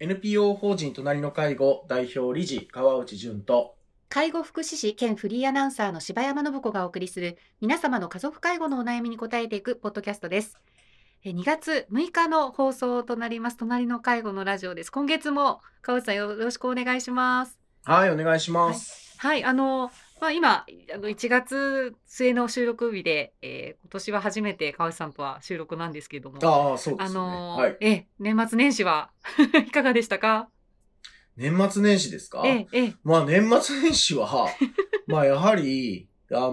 NPO 法人隣の介護代表理事川内淳と介護福祉士兼フリーアナウンサーの柴山信子がお送りする皆様の家族介護のお悩みに答えていくポッドキャストです。え2月6日の放送となります隣の介護のラジオです。今月も川内さんよろしくお願いします。はいお願いします、はい、あの、まあ、今、あの1月末の収録日で、えー今年は初めて川内さんとは収録なんですけれども、ああそうであすね、のはい。え年末年始は いかがでしたか？年末年始ですか？ええええ。まあ年末年始は まあやはりあの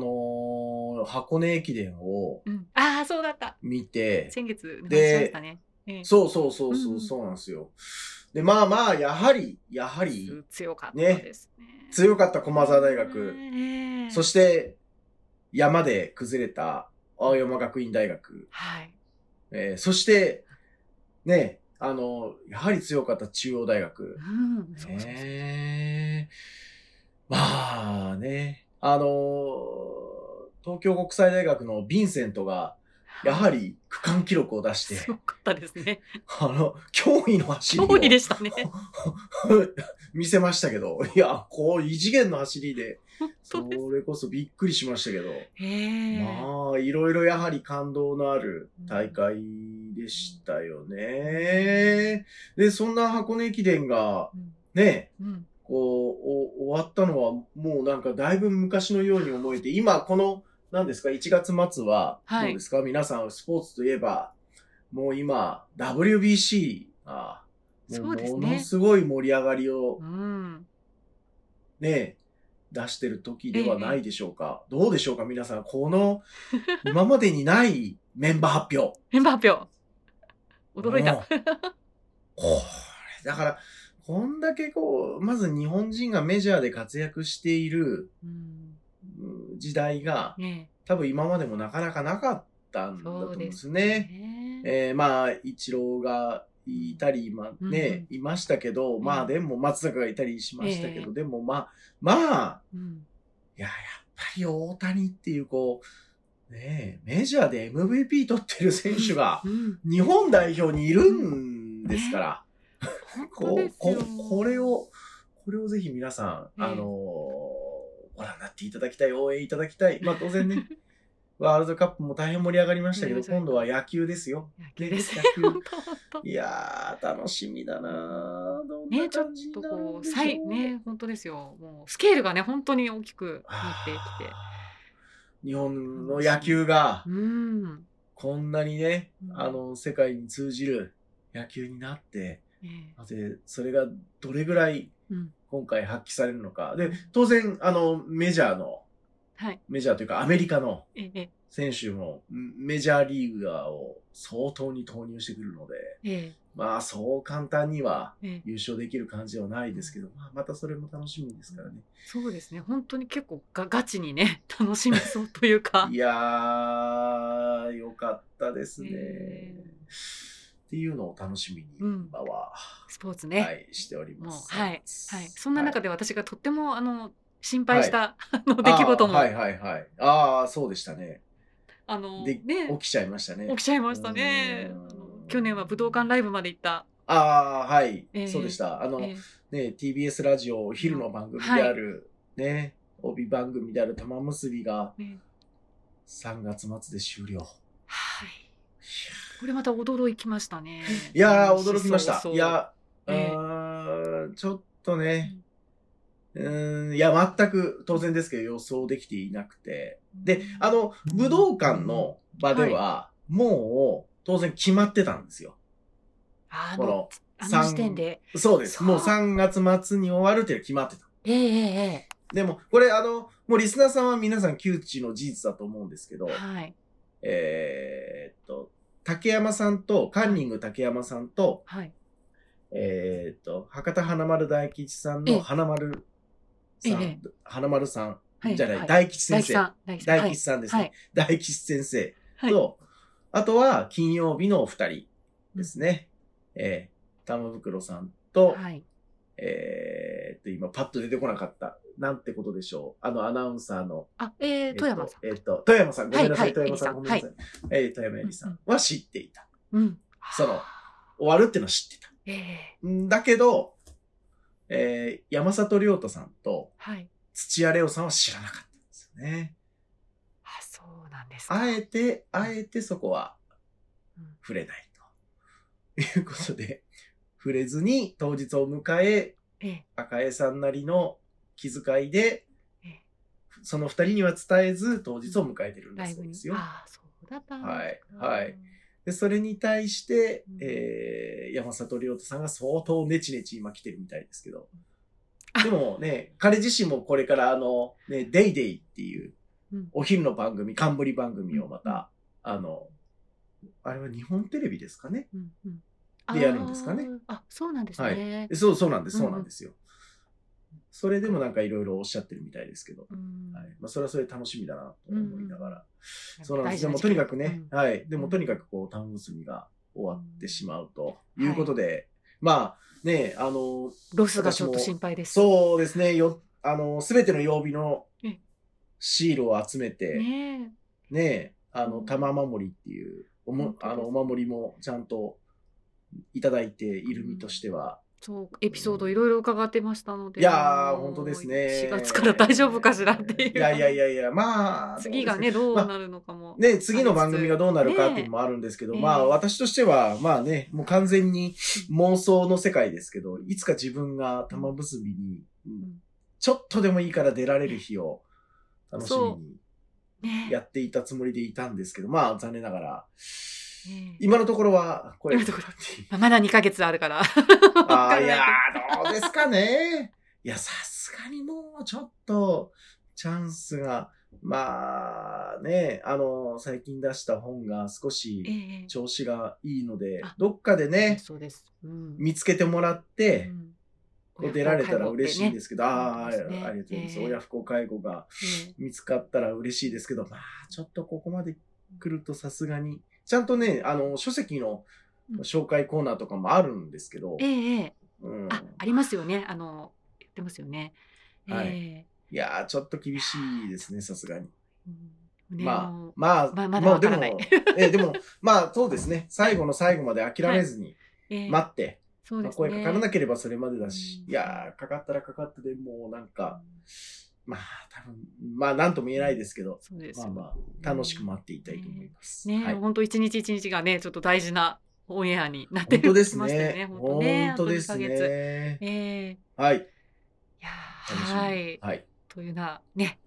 ー箱根駅伝をうん、ああ、そうだった。見て先月でしましたね。ええそうそうそうそう、うんそうなんですよでまあまあやはりやはり強かったですね。強かった駒澤大学、ええそして山で崩れた青山学院大学はい。えーそして、ね、あの、やはり強かった中央大学。うん。ねまあね、あの東京国際大学のヴィンセントが、やはり、り区間記録を出して、すごかったですね。あの、驚異の走りを脅威でしたね。見せましたけど、いや、こう異次元の走りで、本そ。れこそびっくりしましたけど、ええまあ、いろいろやはり感動のある大会でしたよね。で、そんな箱根駅伝が、うんね、うんこう、お終わったのは、もうなんかだいぶ昔のように思えて、今この、何ですか、1月末は、はいどうですか、皆さんスポーツといえば、もう今、WBC が、ものすごい盛り上がりをうん。ね、出してる時ではないでしょうか？どうでしょうか、皆さん。この、今までにない メンバー発表。メンバー発表。驚いた。これ、だから、こんだけこう、まず日本人がメジャーで活躍しているうん。うん時代が、ね多分今までもなかなかなかったんだと思うんですえね。ねえーまあ、イチローがいたり、まあね、いましたけど、まあでも松坂がいたりしましたけど、ええでもまあ、まあ、うん。いや、やっぱり大谷っていう、こう、ねえ、メジャーで MVP 取ってる選手がうん。日本代表にいるんですから、こうこ。これを、これをぜひ皆さん、ええあのーご覧になっていただきたい、応援いただきたい。まあ当然ね、ワールドカップも大変盛り上がりましたけど、今度は野球ですよ。野球ですね。いやー、楽しみだなーどんなね、ちょっとこう、さい、ね、本当ですよ。もう、スケールがね、本当に大きくなってきて。日本の野球が、うん。こんなにね、うんあの、世界に通じる野球になって、ねで、それがどれぐらいうん。今回発揮されるのか。で、当然、あの、メジャーの、はい。メジャーというかアメリカのええ、選手もメジャーリーガーを相当に投入してくるので、ええ、まあそう簡単にはええ。優勝できる感じではないですけど、まあまたそれも楽しみですからね。そうですね。本当に結構がガチにね、楽しめそうというかい。やー、よかったですね。えっていうのを楽しみにうん今は、スポーツね。はい、しております。はい。はい。そんな中でで私がとっても、あの、心配した、あの、出来事も、はいはいはい。ああ、そうでしたね。あの、で、ね、起きちゃいましたね。起きちゃいましたね。去年は武道館ライブまで行った。ああ、はい、ええそうでした。あの、えね、TBS ラジオお昼の番組である、ね、帯番組である玉結びがえね3月末で終了。はい。これまた驚きましたね。いやー、驚きました。いや、ええあーちょっとね、うーん、いや、全く当然ですけど予想できていなくて。で、あの、武道館の場では、もう、当然決まってたんですよ。あのこの、あの時点で？そうです。もう3月末に終わるっていうのは決まってた。えええでも、これあの、もうリスナーさんは皆さん窮地の事実だと思うんですけどえ、はい。えーっと、竹山さんと、カンニング竹山さんと、はい。えーっと、博多華丸大吉さんええの花丸さん、え花丸さん、はいじゃない、はい大吉先生。大吉さん。ですね。はい。大吉先生はい。と、あとは金曜日のお二人ですね。えー、玉袋さんと、はい。えーっと、今パッと出てこなかった。なんてことでしょう。あの、アナウンサーの。あ、えー、富山さん。えーっと、富山さん。ごめんなさい、はい富山さん。はいごめんなさい。えー富山えりさうんんは知っていた。うん。その、終わるっていうのは知ってた。ええんだけど、えー山里亮太さんとはい。土屋レオさんは知らなかったんですよね。あ、そうなんですか。あえて、あえてそこはうん触れないと。いうことで、触れずに当日を迎え、ええ赤江さんなりの気遣いでええ、その二人には伝えず当日を迎えてるんだそうです。よ。ああ、そうだった。はいはいで、それに対してうん、えー、山里亮太さんが相当ネチネチ今来てるみたいですけどあ。でもね、彼自身もこれからあの、ね、デイデイっていううん、お昼の番組、冠番組をまた、あの、あれは日本テレビですかね。うんうんでやるんですかね。あそうなんですね。そう、そうなんです、うんそうなんですよ。それでもなんかいろいろおっしゃってるみたいですけど。うんはい。まあ、それはそれで楽しみだなと思いながら。そうなんです。でもとにかく時ね間、はい。でもうんとにかくこう、タウン結びが終わってしまうとうんいうことで、まあ、ね、あの、ロスがちょっと心配です。そうですね、よ、あの、すべての曜日のえシールを集めて、ねね、あの、うん玉守りっていう、おもあの、お守りもちゃんといただいている身としては、そう、エピソードいろいろ伺ってましたので。いやー、本当ですね。4月から大丈夫かしらっていう。いやいやいやいや、まあ、次がね、どうなるのかも。ね、次の番組がどうなるかっていうのもあるんですけど、まあ私としては、まあね、もう完全に妄想の世界ですけど、いつか自分が玉結びに、ちょっとでもいいから出られる日を楽しみにねやっていたつもりでいたんですけど、まあ残念ながら、ね今のところは、これ、今のところ。まだ2ヶ月あるから。ああ、い。やー、どうですかね。いや、さすがにもうちょっと、チャンスが、まあね、あの、最近出した本が少し、ええ調子がいいのであ、どっかでね、そうです。うん。見つけてもらって、うん。出られたら嬉しいんですけど、ああ、ありがとうございます。ええ。親不孝介護がね見つかったら嬉しいですけど、まあ、ちょっとここまで来るとさすがに、ちゃんとね、あの、書籍のうん。紹介コーナーとかもあるんですけど、ええええ。うん、あ、ありますよね。あの、言ってますよね。はい。えいやー、ちょっと厳しいですね、さすがに。ねまあまあ、まあまだわからない。も、えでも、まあ、そうですね、最後の最後まで諦めずにええ。待って、まあそうですね。声かからなければそれまでだし、うん。いやー、かかったらかかってでもうなんか、まあ、多分、まあ、なんとも言えないですけど、そうですよまあまあ、楽しく待っていたいと思います。ね、はい。本当一日一日がね、ちょっき大事なオンエアになってるですきましたよね。本当ね。本当ですあと2ヶ月ね。ええはい。いやはい。はい。というなね、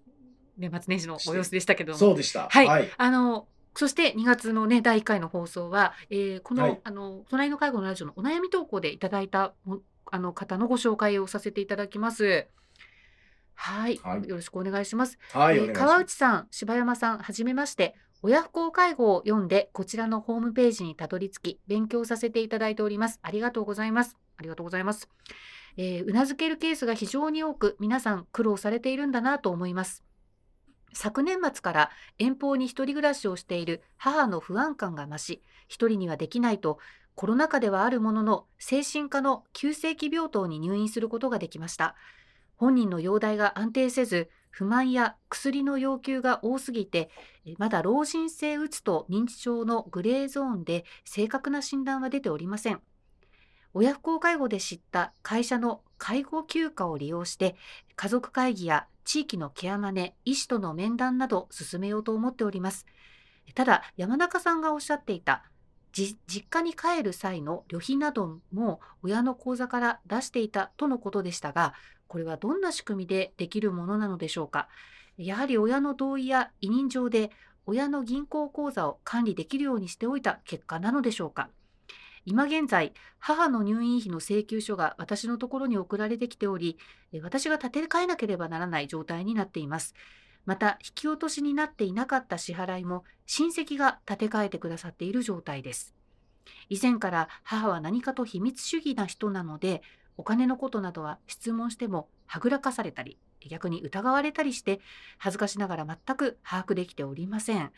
年末年始のご様子でしたけども。そうでした。はいはい。あの、そして2月のね、第1回の放送は、えーこの、はいあの、隣の介護のラジオのお悩み投稿でいただいたもあの方のご紹介をさせていただきます。はい。はいよろしくお願いします。はい、えー。川内さん、柴山さん、はじめまして。親不孝介護を読んで、こちらのホームページにたどり着き、勉強させていただいております。ありがとうございます。ありがとうございます。えーうなずけるケースが非常に多く、皆さん苦労されているんだなと思います。昨年末から遠方に一人暮らしをしている母の不安感が増し、一人にはできないと、コロナ禍ではあるものの、精神科の急性期病棟に入院することができました。本人の容体が安定せず、不満や薬の要求が多すぎて、まだ老人性うつと認知症のグレーゾーンで正確な診断は出ておりません。親不孝介護で知った会社の介護休暇を利用して、家族会議や地域のケアマネ、医師との面談など進めようと思っております。ただ、山中さんがおっしゃっていた、実家に帰る際の旅費なども親の口座から出していたとのことでしたが、これはどんな仕組みでできるものなのでしょうか？やはり親の同意や委任状で親の銀行口座を管理できるようにしておいた結果なのでしょうか？今現在、母の入院費の請求書が私のところに送られてきており、私が立て替えなければならない状態になっています。また、引き落としになっていなかった支払いも親戚が立て替えてくださっている状態です。以前から母は何かと秘密主義な人なので、お金のことなどは質問してもはぐらかされたり、逆に疑われたりして、恥ずかしながら全く把握できておりません。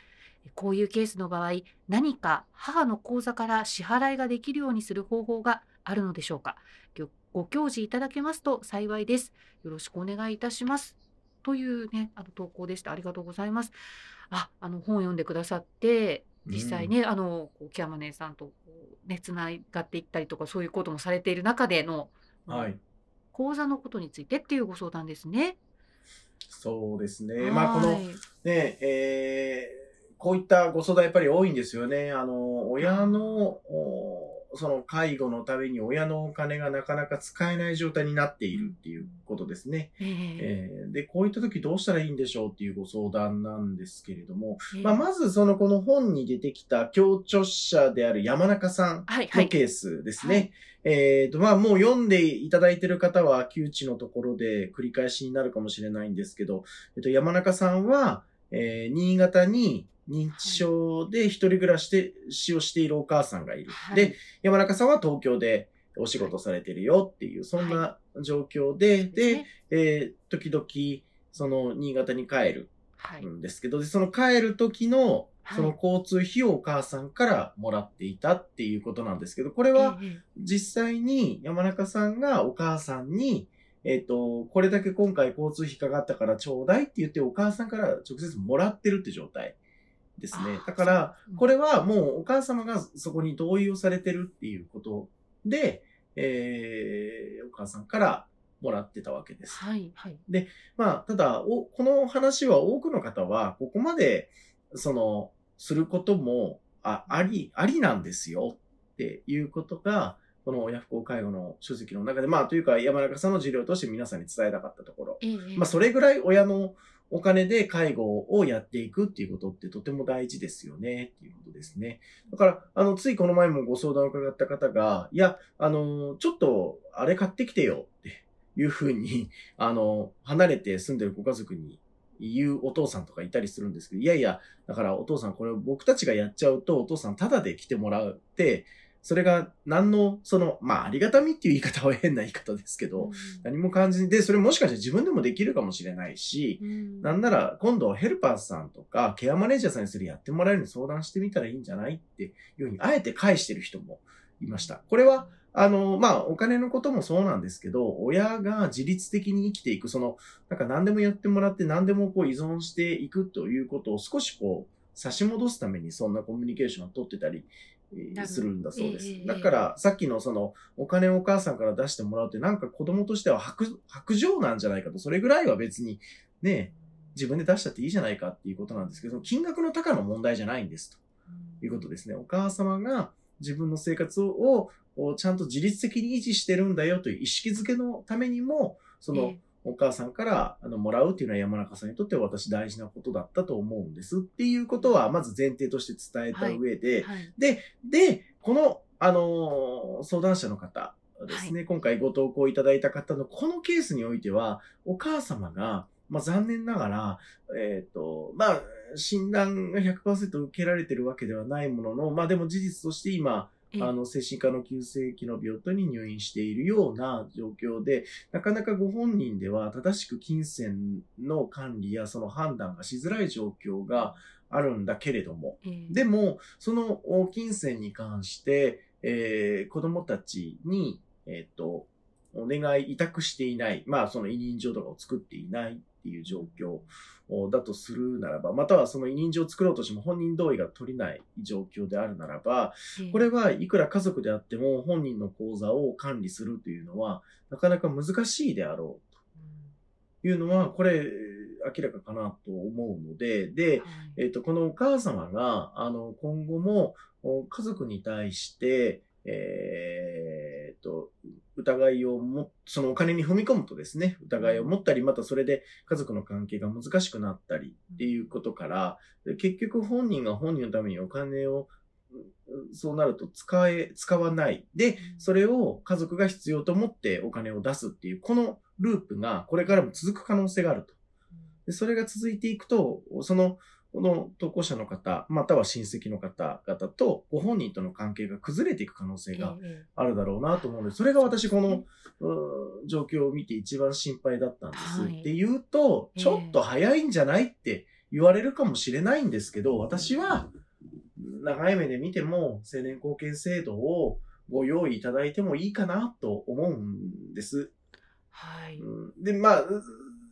こういうケースの場合、何か母の口座から支払いができるようにする方法があるのでしょうか。ご教示いただけますと幸いです。よろしくお願いいたします。というね、あの投稿でした。ありがとうございます。あ、あの本読んでくださって、実際ね、あのこう木山姉さんとねつながっていったりとかそういうこともされている中での、はい。講座のことについてっていうご相談ですね。そうですね。まあ、この、はいね、えーこういったご相談やっぱり多いんですよね。あの、親の、おその介護のために親のお金がなかなか使えない状態になっているっていうことですね。えええーで、こういった時どうしたらいいんでしょうっていうご相談なんですけれども、ええまあ、まずそのこの本に出てきた協調者である山中さんはいはい。のケースですね。えっ、と、まあ、もう読んでいただいている方は、窮地のところで繰り返しになるかもしれないんですけど、えっと、山中さんは、えー新潟に認知症で一人暮らしで死をしているお母さんがいる。はい。で、山中さんは東京でお仕事されてるよっていう、そんな状況で、で、ね。えー時々、その、新潟に帰るはい。んですけど、でその帰る時の、はい。その交通費をお母さんからもらっていたっていうことなんですけど、これは、ええ。実際に山中さんがお母さんに、えっ、と、これだけ今回交通費かかったからちょうだいって言ってお母さんから直接もらってるって状態ですねあ。だから、これはもうお母様がそこに同意をされてるっていうことで、えー、お母さんからもらってたわけです。はいはい。まあ、ただ、お、この話は多くの方は、ここまで、その、することも、あ、あり、ありなんですよっていうことが、この親不孝介護の書籍の中で、まあ、というか、山中さんの事例として皆さんに伝えたかったところ。ええまあ、それぐらい親のお金で介護をやっていくっていうことってとても大事ですよねっていうことですね。だから、あの、ついこの前もご相談を伺った方が、いや、あの、ちょっと、あれ買ってきてよっていうふうに、あの、離れて住んでるご家族に言うお父さんとかいたりするんですけど、いやいや、だからお父さんこれ僕たちがやっちゃうと、お父さんタダで来てもらって、それが何の、その、まあ、ありがたみっていう言い方は変な言い方ですけど、何も感じで、それもしかして自分でもできるかもしれないし、うん。なんなら今度ヘルパーさんとかケアマネージャーさんにそれやってもらえるように相談してみたらいいんじゃないっていうふうに、あえて返してる人もいました。これは、あの、まあ、お金のこともそうなんですけど、親が自律的に生きていく、その、なんか何でもやってもらって何でもこう依存していくということを少しこう、差し戻すためにそんなコミュニケーションを取ってたり、するんだそうです。ええ。だから、さっきのその、お金をお母さんから出してもらうって、なんか子供としては白、白状なんじゃないかと、それぐらいは別に、ね、自分で出したっていいじゃないかっていうことなんですけど、その金額の高の問題じゃないんですと。いうことですね。お母様が自分の生活ををちゃんと自律的に維持してるんだよという意識づけのためにも、そのえお母さんからあのもらうっていうのは山中さんにとっては私大事なことだったと思うんです。っていうことはまず前提として伝えた上で、えはい。で、この、あのー相談者の方ですね、今回ご投稿いただいた方のこのケースにおいては、お母様が、まあ残念ながら、えっ、と、まあ、診断が100%受けられてるわけではないものの、まあでも事実として今、ええあの、精神科の急性期の病棟に入院しているような状況で、なかなかご本人では正しく金銭の管理やその判断がしづらい状況があるんだけれども、ええ。でも、そのお金銭に関して、えー子供たちに、えっ、と、お願い、委託していない、まあ、その委任状とかを作っていないっていう状況おだとするならば、またはその委任状を作ろうとしても本人同意が取れない状況であるならば、ええ。これはいくら家族であっても本人の口座を管理するというのは、なかなか難しいであろうというのは、これ、明らかかなと思うので、で、はい。えっ、と、このお母様が、あの、今後も、お家族に対して、えっ、と、疑いをも、そのお金に踏み込むとですね、疑いを持ったり、またそれで家族の関係が難しくなったりっていうことから、で結局本人が本人のためにお金を、うそうなると使え、使わない。で、それを家族が必要と思ってお金を出すっていう、このループがこれからも続く可能性があると。でそれが続いていくと、その、この投稿者の方、または親戚の方々とご本人との関係が崩れていく可能性がええあるだろうなと思うので、それが私この、状況を見て一番心配だったんです。はいって言うと、ええちょっと早いんじゃないって言われるかもしれないんですけど、私は長い目で見ても青年貢献制度をご用意いただいてもいいかなと思うんです。はい。うんで、まあ、う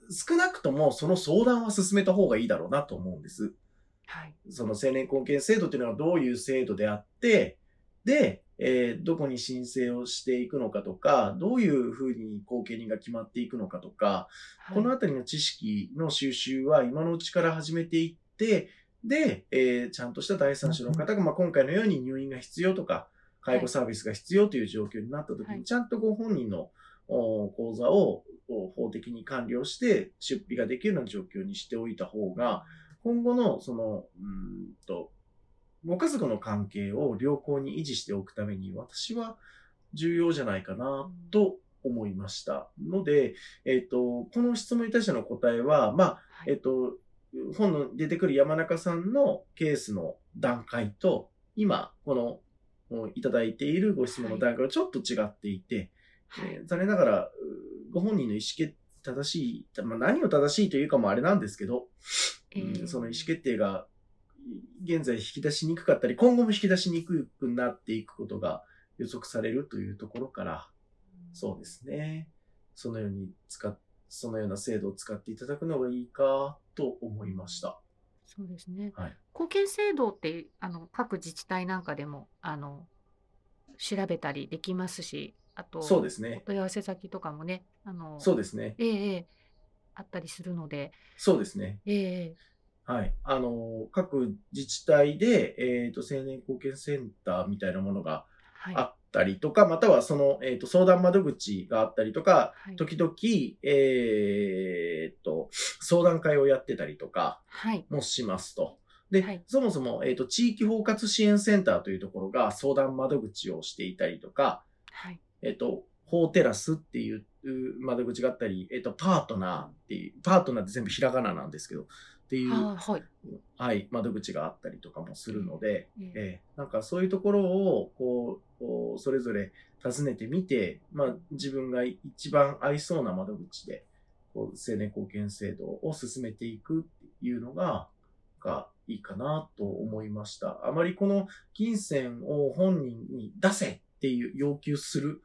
少なくともその相談は進めた方がいいだろうなと思うんです。はい。その青年貢献制度っていうのはどういう制度であって、で、えーどこに申請をしていくのかとか、どういうふうに後見人が決まっていくのかとか、はいこのあたりの知識の収集は今のうちから始めていって、で、えーちゃんとした第三者の方が、まあ、今回のように入院が必要とか、介護サービスが必要という状況になったときに、はいちゃんとご本人のお口座をお法的に管理をして、出費ができるような状況にしておいた方が、今後の、その、うーんと、ご家族の関係を良好に維持しておくために、私は重要じゃないかな、と思いました。ので、えっ、と、この質問に対しての答えは、まあ、はいえっ、と、本の出てくる山中さんのケースの段階と、今、この、おいただいているご質問の段階はちょっと違っていて、はいえー残念ながら、うご本人の意思決正しい、まあ、何を正しいというかもあれなんですけど、えーうんその意思決定が現在引き出しにくかったり、今後も引き出しにくくなっていくことが予測されるというところから、そうですね。そのように使っ、そのような制度を使っていただくのがいいかと思いました。そうですね。はい貢献制度ってあの各自治体なんかでもあの調べたりできますし、あとそうですねお。問い合わせ先とかもね、あのそうですね。ええええあったりするので、そうですね。ええええはい。あの、各自治体で、えっ、と、青年貢献センターみたいなものがはいあったりとか、またはその、えっ、と、相談窓口があったりとか、はい時々、えっ、と、相談会をやってたりとかはいもしますと。で、はい。そもそも、えっ、と、地域包括支援センターというところが相談窓口をしていたりとか、はい。えっ、と、法テラスっていうう窓口があったり、えっ、と、パートナーっていう、パートナーって全部ひらがななんですけど、っていう、はい。はい、窓口があったりとかもするので、えええーなんかそういうところを、こう、こうそれぞれ訪ねてみて、まあ自分が一番合いそうな窓口で、こう、青年貢献制度を進めていくっていうのが、がいいかなと思いました。あまりこの金銭を本人に出せっていう要求する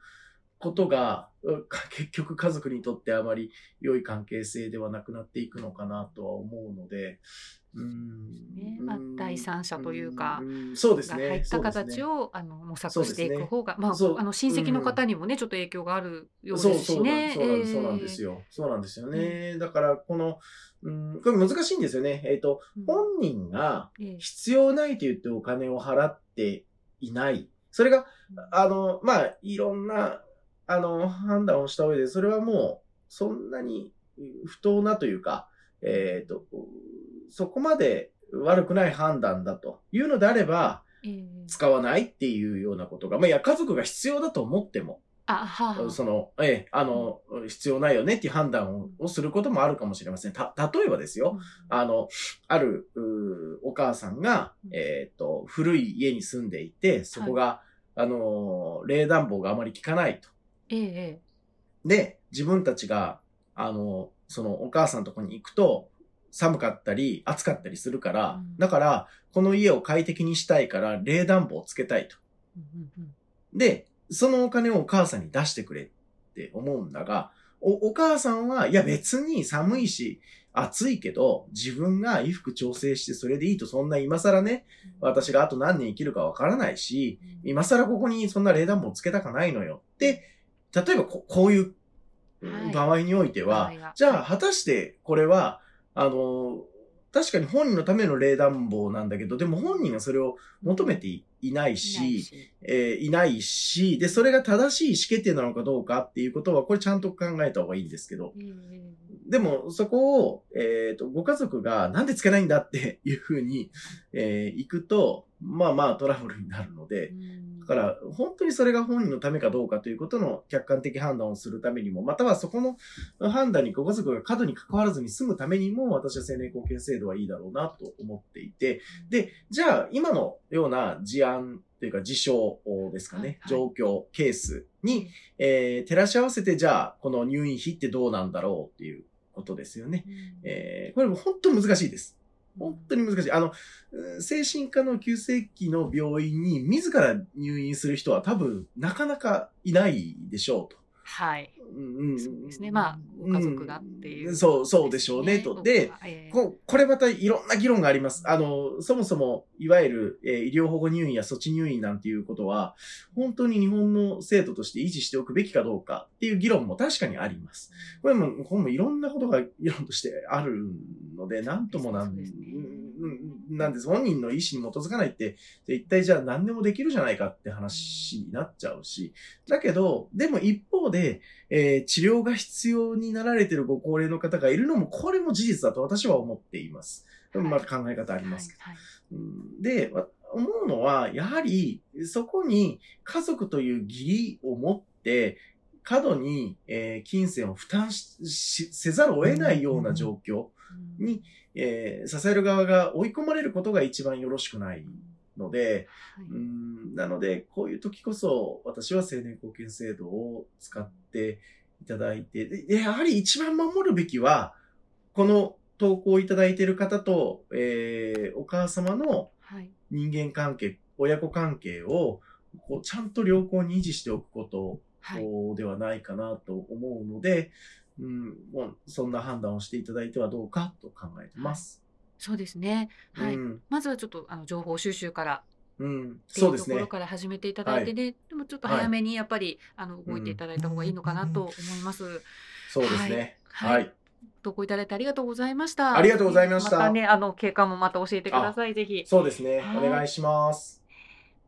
ことが、う 結局家族にとってあまり良い関係性ではなくなっていくのかなとは思うので、うーんねまあ第三者というかんそうですね。が入った形をあの模索していく方が、まああの親戚の方にもね、ちょっと影響があるようそうですしね。そうなんですよ。よ。そうなんですよね。だから、この、うん、これ難しいんですよね。えっ、と、うん本人がええ必要ないと言ってお金を払っていない。それが、あの、まあ、いろんな、あの、判断をした上で、それはもう、そんなにうん不当なというか、えっ、と、そこまで悪くない判断だと。いうのであれば、ええ。使わないっていうようなことが、まあ、いや、家族が必要だと思っても、あはその、ええ、あの、必要ないよねっていう判断ををすることもあるかもしれません。た、例えばですよ、あの、ある、うーお母さんがう、ん。えっ、と、古い家に住んでいて、そこが、あの、冷暖房があまり効かないと。ええ。えで、自分たちが、あの、そのお母さんのとこに行くと、寒かったり、暑かったりするから、うん。だから、この家を快適にしたいから、冷暖房をつけたいと。えうんうんうん。で、そのお金をお母さんに出してくれって思うんだが、お、お母さんは、いや別に寒いし、暑いけど、自分が衣服調整してそれでいいと、そんな今更ね、私があと何年生きるかわからないし、今更ここにそんな冷暖房つけたかないのよ。って、例えばここういうはい。場合においては、場合が。じゃあ果たしてこれは、あの、確かに本人のための冷暖房なんだけど、でも本人がそれを求めていいないいないし、しえーいないし、で、それが正しい意思決定なのかどうかっていうことは、これちゃんと考えた方がいいんですけど、ええでも、そこを、えっ、と、ご家族がなんでつけないんだっていうふうに、えー行くと、まあまあトラブルになるので、うんだから、本当にそれが本人のためかどうかということの客観的判断をするためにも、またはそこの判断にご家族が過度に関わらずに済むためにも、私は青年貢献制度はいいだろうなと思っていて、で、じゃあ、今のような事案というか事象ですかね、状況、ケースに、えー照らし合わせて、じゃあ、この入院費ってどうなんだろうっていうことですよね。うんえーこれも本当に難しいです。本当に難しい。あの、精神科の急性期の病院に自ら入院する人は多分なかなかいないでしょうと。はい。うんうんそうですね。まあ、ご家族がっていう、うんそう、そうでしょうね、と。で、、えーここれまたいろんな議論があります。あの、そもそも、いわゆる、えー医療保護入院や措置入院なんていうことは、本当に日本の制度として維持しておくべきかどうかっていう議論も確かにあります。これも、これもいろんなことが議論としてあるので、なんともなん、ねうんなんです。本人の意思に基づかないって、一体じゃあ何でもできるじゃないかって話になっちゃうし。だけど、でも一方で、えー治療が必要になられてるご高齢の方がいるのも、これも事実だと私は思っています。はいまた考え方ありますけど。で、わ思うのは、やはり、そこに家族という義理を持って、過度に、えー金銭を負担ししせざるを得ないような状況うんに、えー支える側が追い込まれることが一番よろしくないので、はい。うんなので、こういう時こそ、私は青年貢献制度を使っていただいて、ででやはり一番守るべきは、この投稿をいただいている方と、えーお母様のはい。人間関係、親子関係を、こうちゃんと良好に維持しておくことはい。ではないかなと思うので、うん、そんな判断をしていただいてはどうかと考えてます。そうですね。はい。うん、まずはちょっとあの情報収集からうん、そうですねうところ。から始めていただいてね、でもちょっと早めにやっぱり、あの動いていただいた方がいいのかなと思います。そうですね。ははいい。投稿いただいてありがとうございました。ありがとうございましたまたね、あの経過もまた教えてください。ぜひ。そうですね。はいお願いします。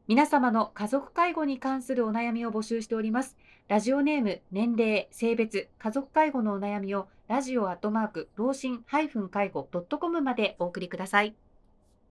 皆様の家族介護に関するお悩みを募集しております。ラジオネーム、年齢、性別、家族介護のお悩みをラジオアットマーク、老人介護 .com までお送りください。